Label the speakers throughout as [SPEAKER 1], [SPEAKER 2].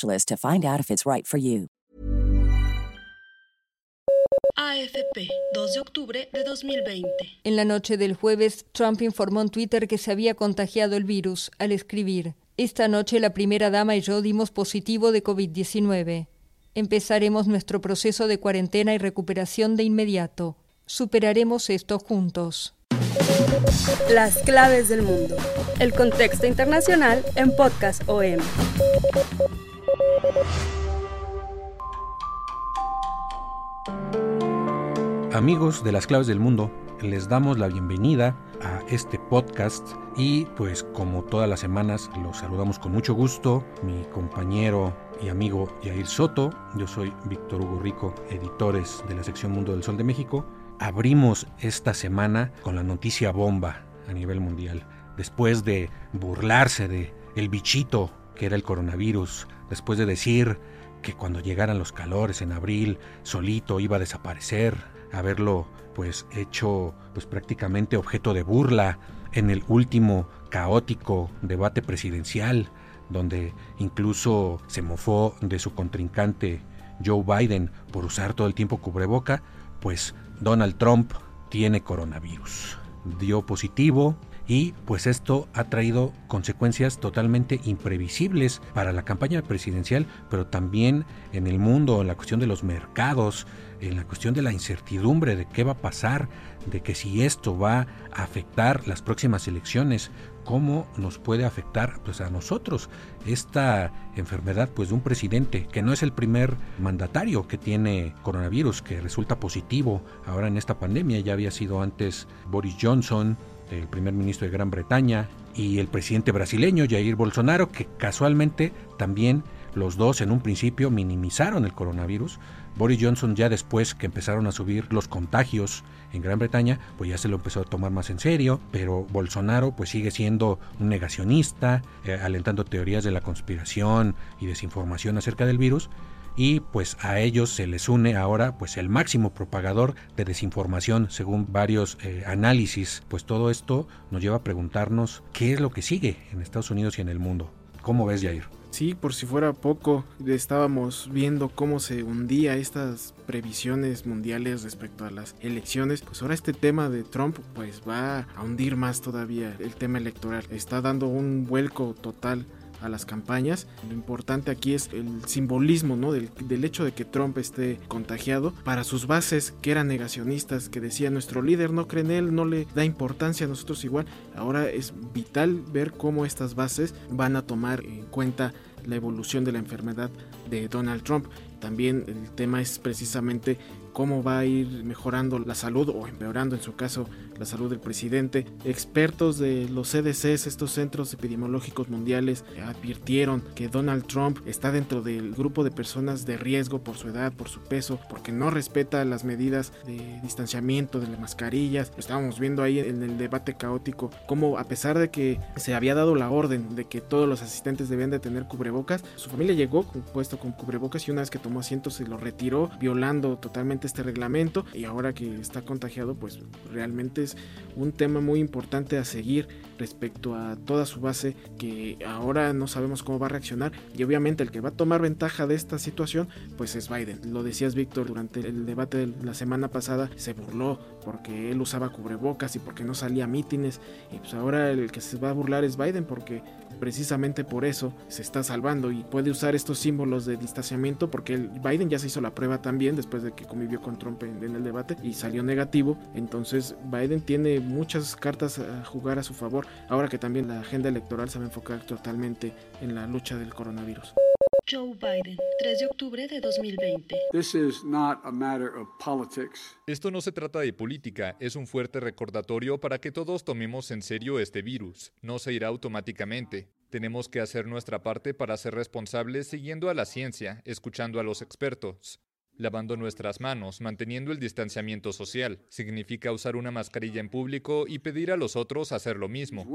[SPEAKER 1] to find out if it's right for you.
[SPEAKER 2] AFP, 2 de octubre de 2020.
[SPEAKER 3] En la noche del jueves, Trump informó en Twitter que se había contagiado el virus al escribir, Esta noche la primera dama y yo dimos positivo de COVID-19. Empezaremos nuestro proceso de cuarentena y recuperación de inmediato. Superaremos esto juntos.
[SPEAKER 2] Las claves del mundo. El contexto internacional en Podcast OM.
[SPEAKER 4] Amigos de las claves del mundo, les damos la bienvenida a este podcast y pues como todas las semanas los saludamos con mucho gusto, mi compañero y amigo Yair Soto, yo soy Víctor Hugo Rico, editores de la sección Mundo del Sol de México. Abrimos esta semana con la noticia bomba a nivel mundial, después de burlarse de el bichito que era el coronavirus, después de decir que cuando llegaran los calores en abril solito iba a desaparecer, haberlo pues hecho pues prácticamente objeto de burla en el último caótico debate presidencial donde incluso se mofó de su contrincante Joe Biden por usar todo el tiempo cubreboca, pues Donald Trump tiene coronavirus. Dio positivo, y pues esto ha traído consecuencias totalmente imprevisibles para la campaña presidencial, pero también en el mundo, en la cuestión de los mercados, en la cuestión de la incertidumbre de qué va a pasar, de que si esto va a afectar las próximas elecciones, cómo nos puede afectar pues a nosotros. Esta enfermedad pues de un presidente que no es el primer mandatario que tiene coronavirus que resulta positivo ahora en esta pandemia ya había sido antes Boris Johnson el primer ministro de Gran Bretaña, y el presidente brasileño Jair Bolsonaro, que casualmente también los dos en un principio minimizaron el coronavirus. Boris Johnson ya después que empezaron a subir los contagios en Gran Bretaña, pues ya se lo empezó a tomar más en serio, pero Bolsonaro pues sigue siendo un negacionista, eh, alentando teorías de la conspiración y desinformación acerca del virus y pues a ellos se les une ahora pues el máximo propagador de desinformación según varios eh, análisis pues todo esto nos lleva a preguntarnos qué es lo que sigue en Estados Unidos y en el mundo ¿cómo ves Jair?
[SPEAKER 5] Sí, por si fuera poco, estábamos viendo cómo se hundía estas previsiones mundiales respecto a las elecciones. Pues ahora este tema de Trump pues va a hundir más todavía el tema electoral. Está dando un vuelco total a las campañas. Lo importante aquí es el simbolismo ¿no? del, del, hecho de que Trump esté contagiado para sus bases que eran negacionistas, que decía nuestro líder no cree en él, no le da importancia a nosotros igual. Ahora es vital ver cómo estas bases van a tomar en cuenta la evolución de la enfermedad de Donald Trump. También el tema es precisamente cómo va a ir mejorando la salud o empeorando en su caso la salud del presidente. Expertos de los CDCs, estos centros epidemiológicos mundiales, advirtieron que Donald Trump está dentro del grupo de personas de riesgo por su edad, por su peso, porque no respeta las medidas de distanciamiento, de las mascarillas. estábamos viendo ahí en el debate caótico, cómo a pesar de que se había dado la orden de que todos los asistentes debían de tener cubrebocas, su familia llegó puesto con cubrebocas y una vez que tomó asiento se lo retiró, violando totalmente este reglamento y ahora que está contagiado, pues realmente es un tema muy importante a seguir respecto a toda su base que ahora no sabemos cómo va a reaccionar y obviamente el que va a tomar ventaja de esta situación pues es Biden. Lo decías Víctor durante el debate de la semana pasada se burló porque él usaba cubrebocas y porque no salía a mítines y pues ahora el que se va a burlar es Biden porque precisamente por eso se está salvando y puede usar estos símbolos de distanciamiento porque Biden ya se hizo la prueba también después de que convivió con Trump en, en el debate y salió negativo. Entonces Biden tiene muchas cartas a jugar a su favor ahora que también la agenda electoral se va a enfocar totalmente en la lucha del coronavirus.
[SPEAKER 2] Joe Biden, 3 de octubre de 2020.
[SPEAKER 6] Esto no se trata de política, es un fuerte recordatorio para que todos tomemos en serio este virus. No se irá automáticamente. Tenemos que hacer nuestra parte para ser responsables siguiendo a la ciencia, escuchando a los expertos. Lavando nuestras manos, manteniendo el distanciamiento social, significa usar una mascarilla en público y pedir a los otros hacer lo mismo.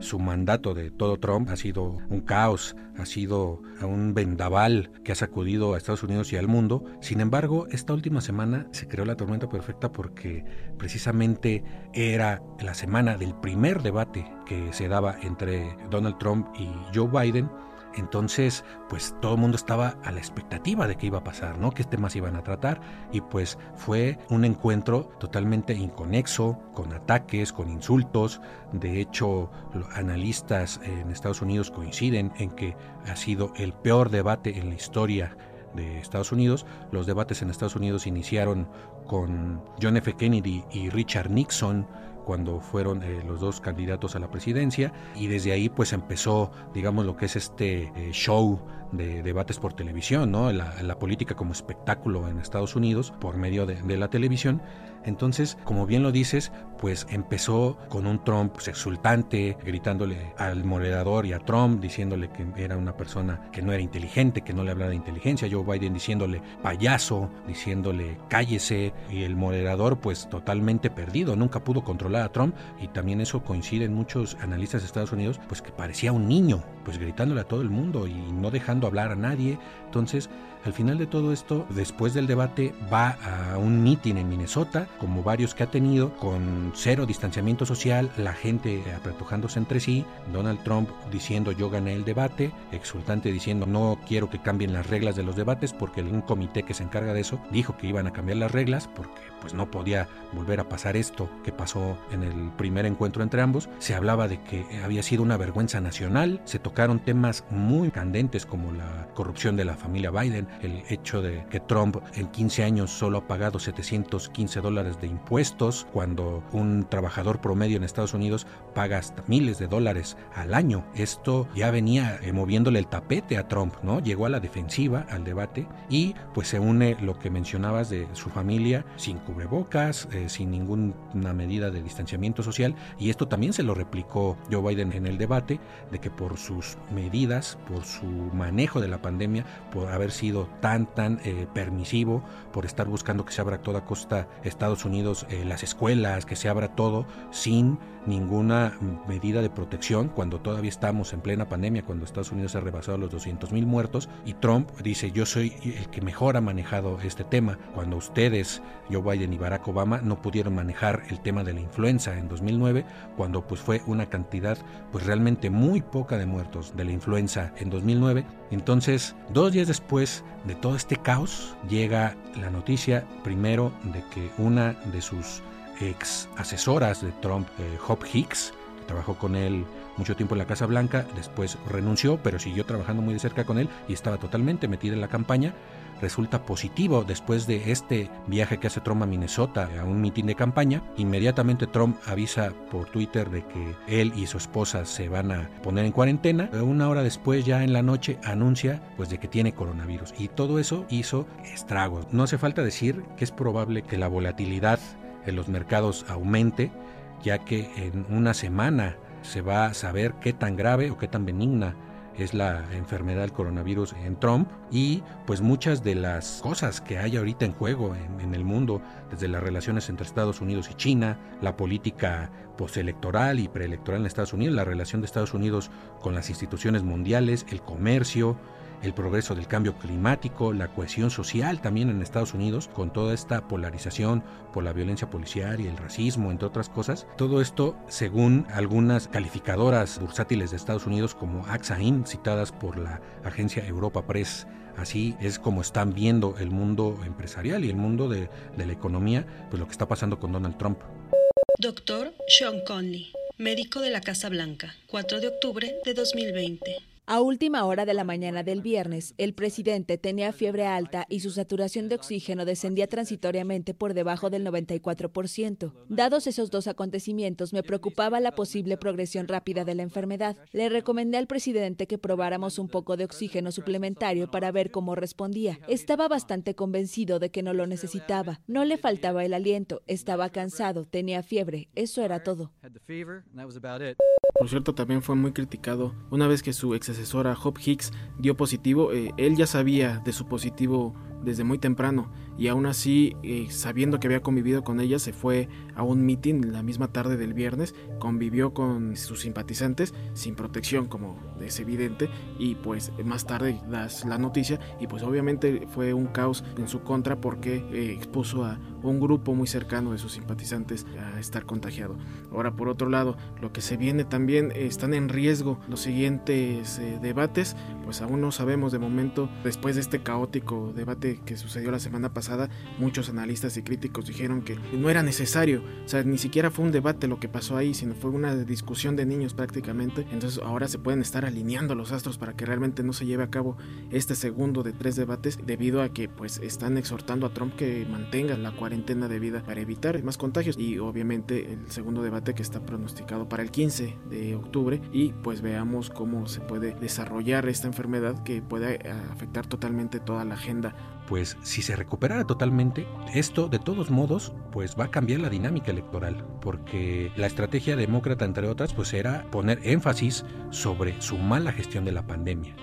[SPEAKER 4] Su mandato de todo Trump ha sido un caos, ha sido un vendaval que ha sacudido a Estados Unidos y al mundo. Sin embargo, esta última semana se creó la tormenta perfecta porque precisamente era la semana del primer debate que se daba entre Donald Trump y Joe Biden entonces, pues todo el mundo estaba a la expectativa de qué iba a pasar, ¿no? ¿Qué temas iban a tratar? Y pues fue un encuentro totalmente inconexo, con ataques, con insultos. De hecho, analistas en Estados Unidos coinciden en que ha sido el peor debate en la historia de Estados Unidos. Los debates en Estados Unidos iniciaron con John F. Kennedy y Richard Nixon cuando fueron eh, los dos candidatos a la presidencia y desde ahí pues empezó digamos lo que es este eh, show de debates por televisión, ¿no? La, política como espectáculo en Estados Unidos por medio de, la televisión. Entonces, como bien lo dices, pues empezó con un Trump pues, exultante, gritándole al moderador y a Trump, diciéndole que era una persona que no era inteligente, que no le hablaba de inteligencia, Joe Biden diciéndole payaso, diciéndole cállese, y el moderador pues totalmente perdido, nunca pudo controlar a Trump, y también eso coincide en muchos analistas de Estados Unidos, pues que parecía un niño, pues gritándole a todo el mundo y no dejando hablar a nadie. Entonces, al final de todo esto, después del debate, va a un mitin en Minnesota, como varios que ha tenido, con cero distanciamiento social, la gente apretujándose entre sí, Donald Trump diciendo yo gané el debate, exultante diciendo no quiero que cambien las reglas de los debates porque un comité que se encarga de eso dijo que iban a cambiar las reglas porque pues no podía volver a pasar esto que pasó en el primer encuentro entre ambos. Se hablaba de que había sido una vergüenza nacional, se tocaron temas muy candentes como la corrupción de la familia Biden, el hecho de que Trump en 15 años solo ha pagado 715 dólares de impuestos, cuando un trabajador promedio en Estados Unidos paga miles de dólares al año. Esto ya venía eh, moviéndole el tapete a Trump, ¿no? Llegó a la defensiva, al debate, y pues se une lo que mencionabas de su familia sin cubrebocas, eh, sin ninguna medida de distanciamiento social, y esto también se lo replicó Joe Biden en el debate, de que por sus medidas, por su manejo de la pandemia, por haber sido tan, tan eh, permisivo, por estar buscando que se abra a toda costa Estados Unidos eh, las escuelas, que se abra todo sin ninguna medida de protección cuando todavía estamos en plena pandemia, cuando Estados Unidos ha rebasado los 200 mil muertos y Trump dice yo soy el que mejor ha manejado este tema, cuando ustedes, Joe Biden y Barack Obama, no pudieron manejar el tema de la influenza en 2009, cuando pues fue una cantidad pues realmente muy poca de muertos de la influenza en 2009. Entonces, dos días después de todo este caos, llega la noticia primero de que una de sus ex asesoras de Trump, eh, Hicks, que trabajó con él mucho tiempo en la Casa Blanca, después renunció, pero siguió trabajando muy de cerca con él y estaba totalmente metida en la campaña. Resulta positivo después de este viaje que hace Trump a Minnesota a un mitin de campaña. Inmediatamente Trump avisa por Twitter de que él y su esposa se van a poner en cuarentena. Una hora después, ya en la noche, anuncia pues de que tiene coronavirus. Y todo eso hizo estragos. No hace falta decir que es probable que la volatilidad en los mercados aumente, ya que en una semana se va a saber qué tan grave o qué tan benigna es la enfermedad del coronavirus en Trump y pues muchas de las cosas que hay ahorita en juego en, el mundo, desde las relaciones entre Estados Unidos y China, la política postelectoral y preelectoral en Estados Unidos, la relación de Estados Unidos con las instituciones mundiales, el comercio, el progreso del cambio climático, la cohesión social también en Estados Unidos, con toda esta polarización por la violencia policial y el racismo, entre otras cosas. Todo esto, según algunas calificadoras bursátiles de Estados Unidos como AXAIN, citadas por la agencia Europa Press, Así es como están viendo el mundo empresarial y el mundo de, de, la economía, pues lo que está pasando con Donald Trump.
[SPEAKER 7] Doctor Sean Conley, médico de la Casa Blanca, 4 de octubre de 2020.
[SPEAKER 8] A última hora de la mañana del viernes, el presidente tenía fiebre alta y su saturación de oxígeno descendía transitoriamente por debajo del 94%. Dados esos dos acontecimientos, me preocupaba la posible progresión rápida de la enfermedad. Le recomendé al presidente que probáramos un poco de oxígeno suplementario para ver cómo respondía. Estaba bastante convencido de que no lo necesitaba. No le faltaba el aliento, estaba cansado, tenía fiebre, eso era todo.
[SPEAKER 5] Por cierto, también fue muy criticado una vez que su ex asesora Hop Hicks dio positivo, eh, él ya sabía de su positivo desde muy temprano y aún así, eh, sabiendo que había convivido con ella, se fue a un meeting la misma tarde del viernes, convivió con sus simpatizantes sin protección, como es evidente, y pues más tarde das la noticia y pues obviamente fue un caos en su contra porque eh, expuso a un grupo muy cercano de sus simpatizantes a estar contagiado. Ahora, por otro lado, lo que se viene también están en riesgo los siguientes eh, debates, pues aún no sabemos de momento, después de este caótico debate que sucedió la semana pasada, muchos analistas y críticos dijeron que no era necesario, o sea, ni siquiera fue un debate lo que pasó ahí, sino fue una discusión de niños prácticamente, entonces ahora se pueden estar alineando los astros para que realmente no se lleve a cabo este segundo de tres debates debido a que pues están exhortando a Trump que mantenga la cuarentena cuarentena de vida para evitar más contagios. Y obviamente el segundo debate que está pronosticado para el 15 de octubre. Y pues veamos cómo se puede desarrollar esta enfermedad que puede eh, afectar totalmente toda la agenda
[SPEAKER 4] pues si se recuperara totalmente, esto de todos modos pues va a cambiar la dinámica electoral, porque la estrategia demócrata entre otras pues era poner énfasis sobre su mala gestión de la pandemia.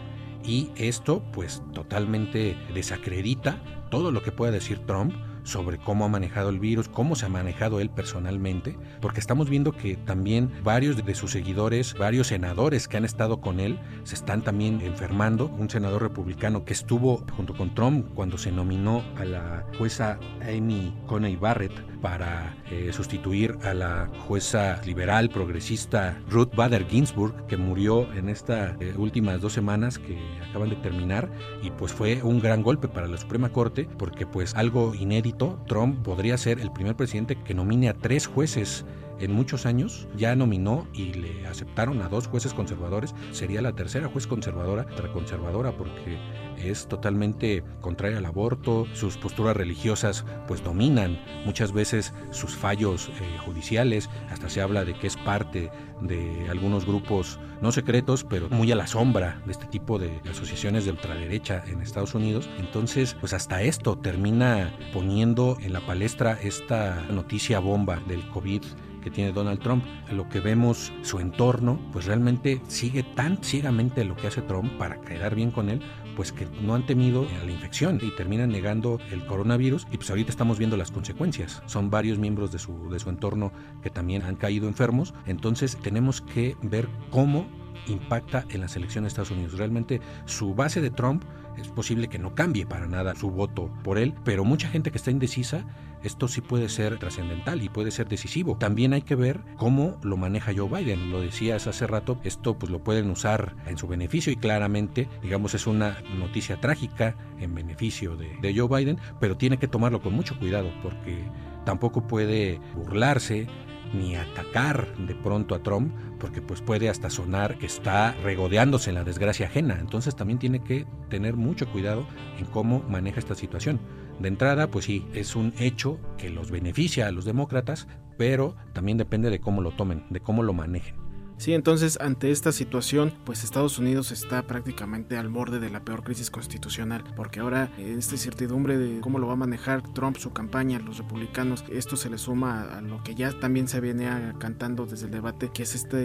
[SPEAKER 4] Y esto pues totalmente desacredita todo lo que pueda decir Trump sobre cómo ha manejado el virus, cómo se ha manejado él personalmente, porque estamos viendo que también varios de sus seguidores, varios senadores que han estado con él, se están también enfermando. Un senador republicano que estuvo junto con Trump cuando se nominó a la jueza Amy Coney Barrett para eh, sustituir a la jueza liberal progresista Ruth Bader Ginsburg, que murió en estas eh, últimas dos semanas que acaban de terminar, y pues fue un gran golpe para la Suprema Corte, porque pues algo inédito, Trump podría ser el primer presidente que nomine a tres jueces en muchos años ya nominó y le aceptaron a dos jueces conservadores. Sería la tercera juez conservadora, conservadora porque es totalmente contraria al aborto, sus posturas religiosas pues dominan muchas veces sus fallos eh, judiciales, hasta se habla de que es parte de algunos grupos no secretos, pero muy a la sombra de este tipo de asociaciones de ultraderecha en Estados Unidos. Entonces, pues hasta esto termina poniendo en la palestra esta noticia bomba del COVID que tiene Donald Trump. Lo que vemos, su entorno, pues realmente sigue tan ciegamente lo que hace Trump para quedar bien con él, pues que no han temido a la infección y terminan negando el coronavirus y pues ahorita estamos viendo las consecuencias. Son varios miembros de su, de su entorno que también han caído enfermos, entonces tenemos que ver cómo impacta en las elecciones de Estados Unidos. Realmente su base de Trump es posible que no cambie para nada su voto por él, pero mucha gente que está indecisa, esto sí puede ser trascendental y puede ser decisivo. También hay que ver cómo lo maneja Joe Biden. Lo decías hace rato, esto pues lo pueden usar en su beneficio y claramente, digamos, es una noticia trágica en beneficio de, de Joe Biden, pero tiene que tomarlo con mucho cuidado porque tampoco puede burlarse ni atacar de pronto a Trump, porque pues puede hasta sonar que está regodeándose en la desgracia ajena. Entonces también tiene que tener mucho cuidado en cómo maneja esta situación. De entrada, pues sí, es un hecho que los beneficia a los demócratas, pero también depende de cómo lo tomen, de cómo lo manejen.
[SPEAKER 5] Sí, entonces ante esta situación, pues Estados Unidos está prácticamente al borde de la peor crisis constitucional, porque ahora esta incertidumbre de cómo lo va a manejar Trump, su campaña, los republicanos, esto se le suma a lo que ya también se venía cantando desde el debate, que es esta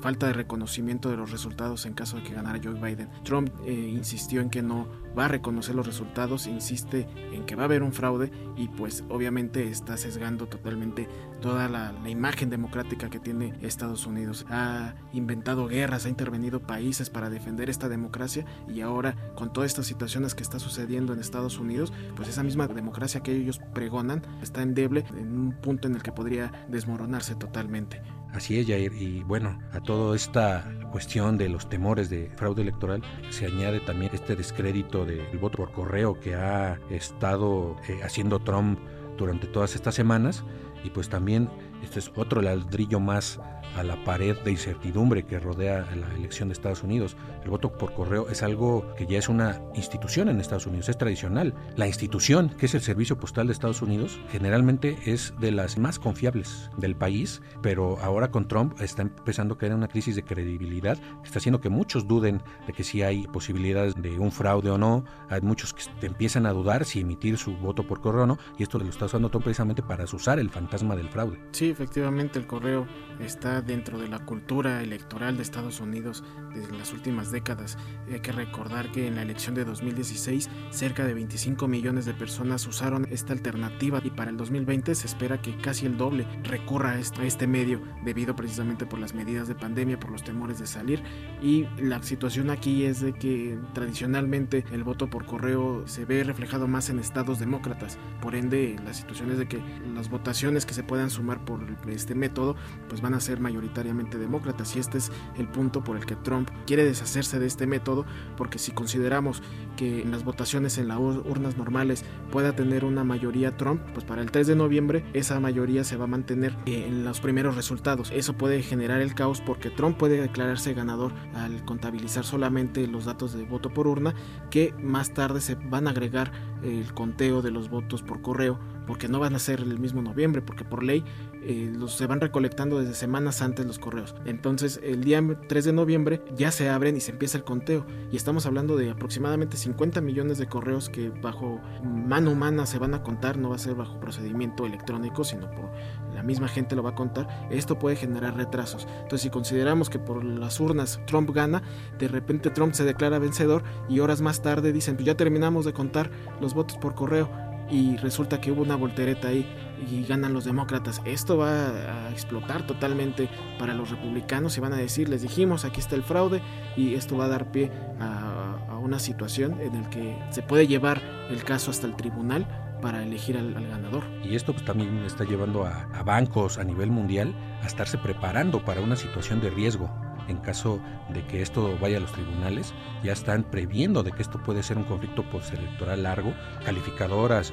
[SPEAKER 5] falta de reconocimiento de los resultados en caso de que ganara Joe Biden. Trump eh, insistió en que no va a reconocer los resultados, insiste en que va a haber un fraude y pues obviamente está sesgando totalmente toda la, imagen democrática que tiene Estados Unidos. Ha inventado guerras, ha intervenido países para defender esta democracia y ahora con todas estas situaciones que está sucediendo en Estados Unidos, pues esa misma democracia que ellos pregonan está endeble en un punto en el que podría desmoronarse totalmente.
[SPEAKER 4] Así es. Y bueno, a toda esta cuestión de los temores de fraude electoral se añade también este descrédito del voto por correo que ha estado eh, haciendo Trump durante todas estas semanas y pues también Este es otro ladrillo más a la pared de incertidumbre que rodea la elección de Estados Unidos. El voto por correo es algo que ya es una institución en Estados Unidos, es tradicional. La institución, que es el Servicio Postal de Estados Unidos, generalmente es de las más confiables del país, pero ahora con Trump está empezando a caer en una crisis de credibilidad que está haciendo que muchos duden de que si hay posibilidades de un fraude o no. Hay muchos que empiezan a dudar si emitir su voto por correo o no, y esto lo está usando Trump precisamente para usar el fantasma del fraude.
[SPEAKER 5] Sí, efectivamente el correo está dentro de la cultura electoral de Estados Unidos desde las últimas décadas. Hay que recordar que en la elección de 2016 cerca de 25 millones de personas usaron esta alternativa y para el 2020 se espera que casi el doble recurra a este medio debido precisamente por las medidas de pandemia, por los temores de salir y la situación aquí es de que tradicionalmente el voto por correo se ve reflejado más en estados demócratas, por ende la situación es de que las votaciones que se puedan sumar por este método pues van a ser mayoritariamente demócratas y este es el punto por el que Trump quiere deshacerse de este método porque si consideramos que en las votaciones en las urnas normales pueda tener una mayoría Trump, pues para el 3 de noviembre esa mayoría se va a mantener en los primeros resultados. Eso puede generar el caos porque Trump puede declararse ganador al contabilizar solamente los datos de voto por urna que más tarde se van a agregar el conteo de los votos por correo porque no van a ser el mismo noviembre, porque por ley eh, los, se van recolectando desde semanas antes los correos. Entonces el día 3 de noviembre ya se abren y se empieza el conteo. Y estamos hablando de aproximadamente 50 millones de correos que bajo mano humana se van a contar, no va a ser bajo procedimiento electrónico, sino por la misma gente lo va a contar. Esto puede generar retrasos. Entonces si consideramos que por las urnas Trump gana, de repente Trump se declara vencedor y horas más tarde dicen, pues ya terminamos de contar los votos por correo y resulta que hubo una voltereta ahí y ganan los demócratas. Esto va a explotar totalmente para los republicanos y van a decir, les dijimos, aquí está el fraude y esto va a dar pie a, una situación en la que se puede llevar el caso hasta el tribunal para elegir al, ganador.
[SPEAKER 4] Y esto pues, también está llevando a bancos a nivel mundial a estarse preparando para una situación de riesgo en caso de que esto vaya a los tribunales, ya están previendo de que esto puede ser un conflicto postelectoral largo, calificadoras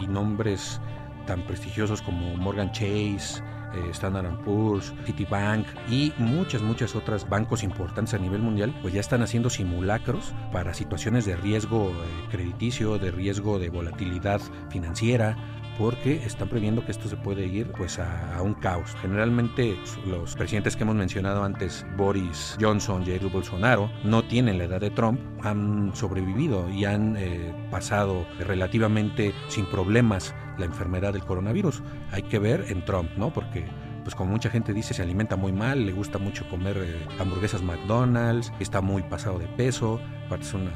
[SPEAKER 4] y, nombres tan prestigiosos como Morgan Chase, eh, Standard Poor's, Citibank y muchas, muchas otras bancos importantes a nivel mundial, pues ya están haciendo simulacros para situaciones de riesgo eh, crediticio, de riesgo de volatilidad financiera, porque están previendo que esto se puede ir pues a, un caos. Generalmente los presidentes que hemos mencionado antes, Boris Johnson, Jair Bolsonaro, no tienen la edad de Trump, han sobrevivido y han eh, pasado relativamente sin problemas la enfermedad del coronavirus. Hay que ver en Trump, ¿no? Porque pues como mucha gente dice, se alimenta muy mal, le gusta mucho comer eh, hamburguesas McDonald's, está muy pasado de peso, es una,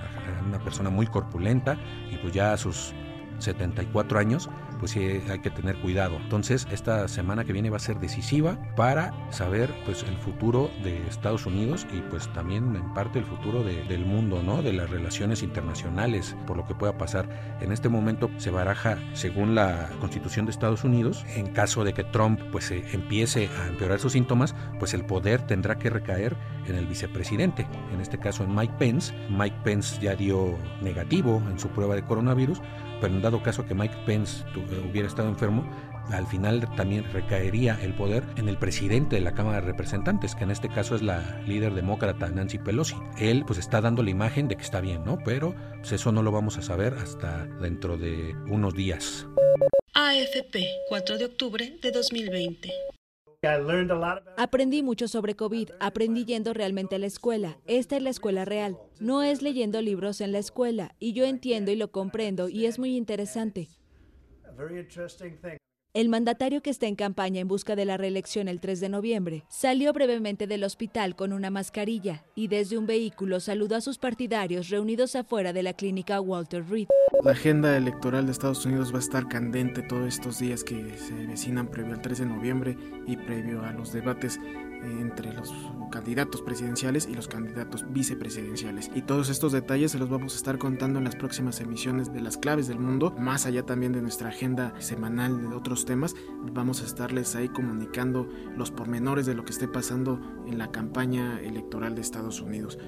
[SPEAKER 4] una persona muy corpulenta y pues ya a sus 74 años, pues sí hay que tener cuidado. Entonces, esta semana que viene va a ser decisiva para saber pues el futuro de Estados Unidos y pues también en parte el futuro del mundo, ¿no? De las relaciones internacionales, por lo que pueda pasar. En este momento se baraja, según la Constitución de Estados Unidos, en caso de que Trump pues empiece a empeorar sus síntomas, pues el poder tendrá que recaer en el vicepresidente, en este caso en Mike Pence. Mike Pence ya dio negativo en su prueba de coronavirus, pero en dado caso que Mike Pence eh, hubiera estado enfermo, al final también recaería el poder en el presidente de la Cámara de Representantes, que en este caso es la líder demócrata Nancy Pelosi. Él pues está dando la imagen de que está bien, ¿no? Pero pues, eso no lo vamos a saber hasta dentro de unos días.
[SPEAKER 7] AFP, 4 de octubre de 2020.
[SPEAKER 8] Aprendí mucho sobre COVID, aprendí yendo realmente a la escuela. Esta es la escuela real, no es leyendo libros en la escuela, y yo entiendo y lo comprendo, y es muy interesante. El mandatario que está en campaña en busca de la reelección el 3 de noviembre salió brevemente del hospital con una mascarilla y desde un vehículo saludó a sus partidarios reunidos afuera de la clínica Walter Reed.
[SPEAKER 5] La agenda electoral de Estados Unidos va a estar candente todos estos días que se vecinan previo al 3 de noviembre y previo a los debates entre los candidatos presidenciales y los candidatos vicepresidenciales. Y todos estos detalles se los vamos a estar contando en las próximas emisiones de las claves del mundo, más allá también de nuestra agenda semanal de otros temas. Vamos a estarles ahí comunicando los pormenores de lo que esté pasando en la campaña electoral de Estados Unidos.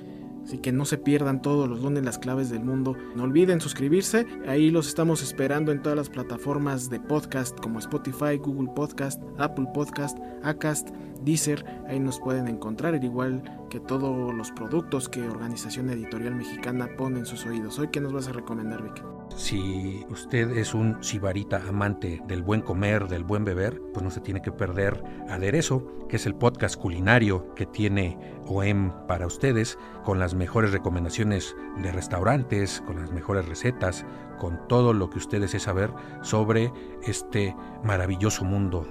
[SPEAKER 5] Así que no se pierdan todos los lunes las claves del mundo. No olviden suscribirse. Ahí los estamos esperando en todas las plataformas de podcast como Spotify, Google Podcast, Apple Podcast, Acast, Deezer. Ahí nos pueden encontrar, al igual que todos los productos que Organización Editorial Mexicana pone en sus oídos. Hoy, ¿qué nos vas a recomendar, Vic?
[SPEAKER 4] Si usted es un sibarita amante del buen comer, del buen beber, pues no se tiene que perder Aderezo, que es el podcast culinario que tiene OEM para ustedes, con las mejores recomendaciones de restaurantes, con las mejores recetas, con todo lo que ustedes deseen saber sobre este maravilloso mundo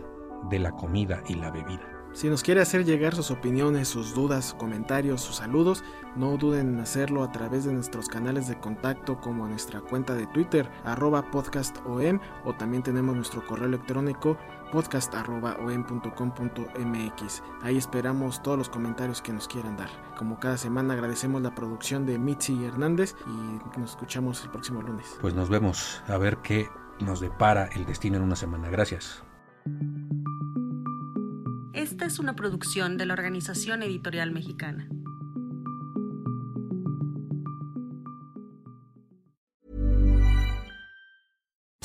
[SPEAKER 4] de la comida y la bebida.
[SPEAKER 5] Si nos quiere hacer llegar sus opiniones, sus dudas, comentarios, sus saludos, no duden en hacerlo a través de nuestros canales de contacto como nuestra cuenta de Twitter, arroba podcastom, o también tenemos nuestro correo electrónico podcast.om.com.mx. Ahí esperamos todos los comentarios que nos quieran dar. Como cada semana agradecemos la producción de Mitzi Hernández y nos escuchamos el próximo lunes.
[SPEAKER 4] Pues nos vemos a ver qué nos depara el destino en una semana. Gracias.
[SPEAKER 7] Esta es una producción de la Organización Editorial Mexicana.